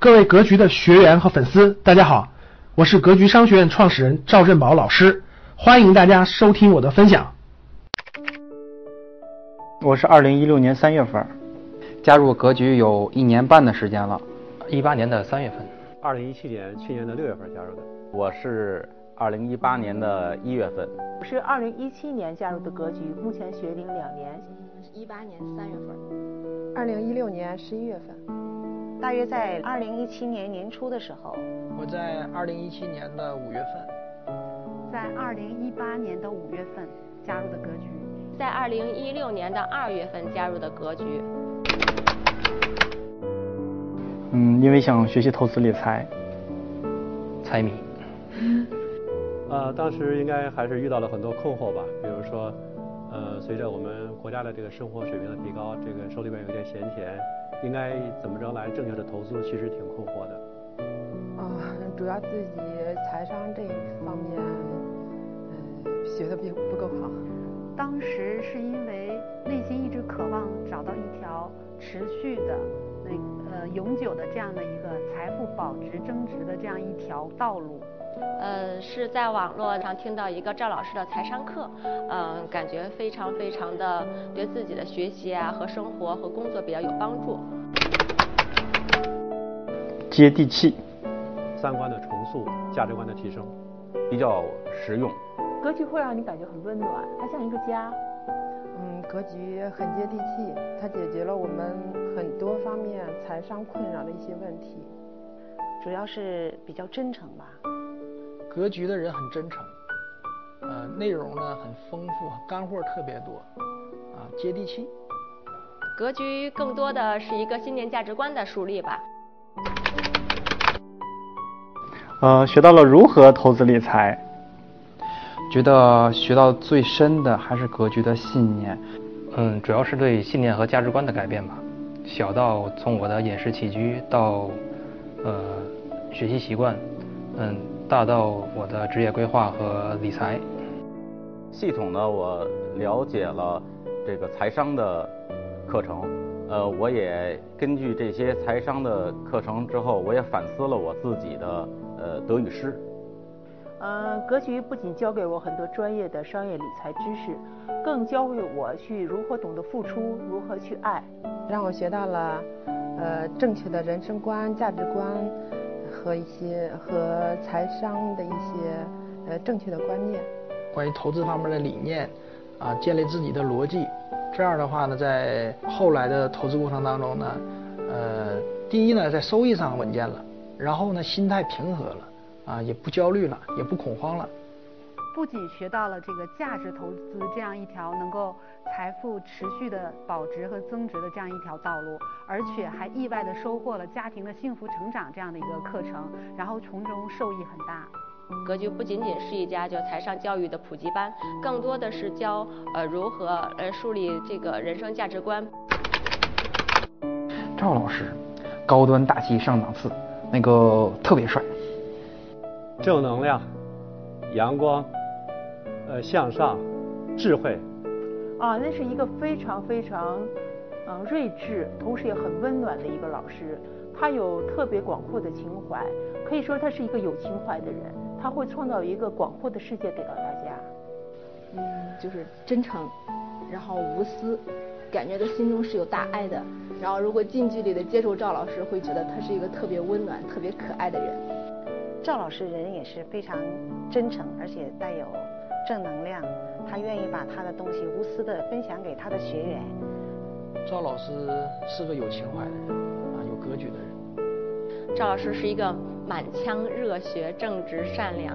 各位格局的学员和粉丝，大家好，我是格局商学院创始人赵振宝老师，欢迎大家收听我的分享。我是二零一六年三月份加入格局有一年半的时间了，一八年的三月份，二零一七年去年的六月份加入的。我是二零一八年的一月份，我是二零一七年加入的格局，目前学龄两年，一八年三月份，二零一六年十一月份。大约在二零一七年年初的时候，我在二零一七年的五月份，在二零一八年的五月份加入的格局，在二零一六年的二月份加入的格局。嗯，因为想学习投资理财，财迷。呃，当时应该还是遇到了很多困惑吧，比如说，呃，随着我们国家的这个生活水平的提高，这个手里边有点闲钱。应该怎么着来正确的投资？其实挺困惑的。啊，主要自己财商这一方面，嗯，学的并不够好。当时是因为内心一直渴望找到一条持续的、那呃永久的这样的一个财富保值增值的这样一条道路。呃，是在网络上听到一个赵老师的财商课，嗯，感觉非常非常的对自己的学习啊和生活和工作比较有帮助。接地气，三观的重塑，价值观的提升，比较实用。格局会让你感觉很温暖，它像一个家。嗯，格局很接地气，它解决了我们很多方面财商困扰的一些问题，主要是比较真诚吧。格局的人很真诚，呃，内容呢很丰富，干货特别多，啊，接地气。格局更多的是一个信念价值观的树立吧。呃，学到了如何投资理财，觉得学到最深的还是格局的信念，嗯，主要是对信念和价值观的改变吧。小到从我的饮食起居到，呃，学习习惯，嗯。大到我的职业规划和理财，系统呢，我了解了这个财商的课程，呃，我也根据这些财商的课程之后，我也反思了我自己的呃德语诗。呃，格局不仅教给我很多专业的商业理财知识，更教会我去如何懂得付出，如何去爱，让我学到了呃正确的人生观、价值观。和一些和财商的一些呃正确的观念，关于投资方面的理念啊，建立自己的逻辑，这样的话呢，在后来的投资过程当中呢，呃，第一呢，在收益上稳健了，然后呢，心态平和了，啊，也不焦虑了，也不恐慌了。不仅学到了这个价值投资这样一条能够财富持续的保值和增值的这样一条道路，而且还意外的收获了家庭的幸福成长这样的一个课程，然后从中受益很大。格局不仅仅是一家就财商教育的普及班，更多的是教呃如何呃树立这个人生价值观。赵老师，高端大气上档次，那个特别帅，正能量，阳光。呃，向上，智慧，啊，那是一个非常非常，嗯，睿智，同时也很温暖的一个老师。他有特别广阔的情怀，可以说他是一个有情怀的人。他会创造一个广阔的世界给到大家。嗯，就是真诚，然后无私，感觉他心中是有大爱的。然后如果近距离的接触赵老师，会觉得他是一个特别温暖、特别可爱的人。赵老师人也是非常真诚，而且带有。正能量，他愿意把他的东西无私的分享给他的学员。赵老师是个有情怀的人啊，有格局的人。赵老师是一个满腔热血、正直、善良。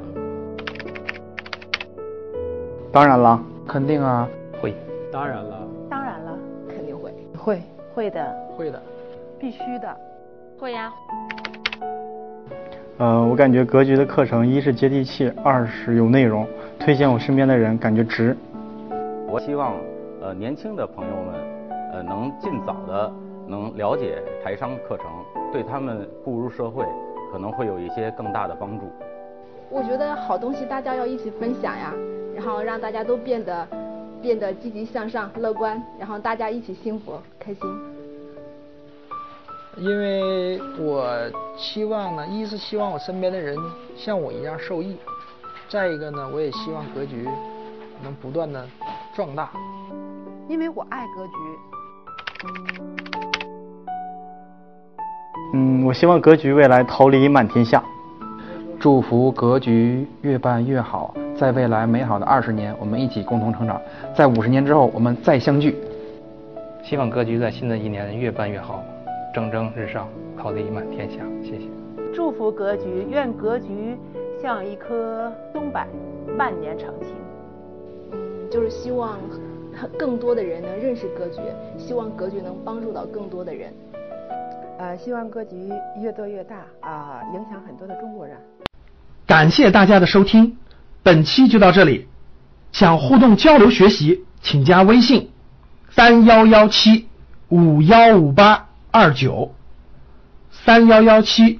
当然了，肯定啊，会。当然了，当然了，肯定会。会，会的，会的，必须的，会呀。呃，我感觉格局的课程，一是接地气，二是有内容。推荐我身边的人，感觉值。我希望，呃，年轻的朋友们，呃，能尽早的能了解台商课程，对他们步入社会可能会有一些更大的帮助。我觉得好东西大家要一起分享呀，然后让大家都变得变得积极向上、乐观，然后大家一起幸福开心。因为我希望呢，一是希望我身边的人像我一样受益，再一个呢，我也希望格局能不断的壮大。因为我爱格局。嗯，我希望格局未来桃李满天下。祝福格局越办越好，在未来美好的二十年，我们一起共同成长。在五十年之后，我们再相聚。希望格局在新的一年越办越好，蒸蒸日上，桃李满天下。谢谢。祝福格局，愿格局像一棵松柏，万年长青。嗯，就是希望更多的人能认识格局，希望格局能帮助到更多的人。呃，希望格局越做越大啊，影响很多的中国人。感谢大家的收听，本期就到这里。想互动交流学习，请加微信三幺幺七五幺五八二九三幺幺七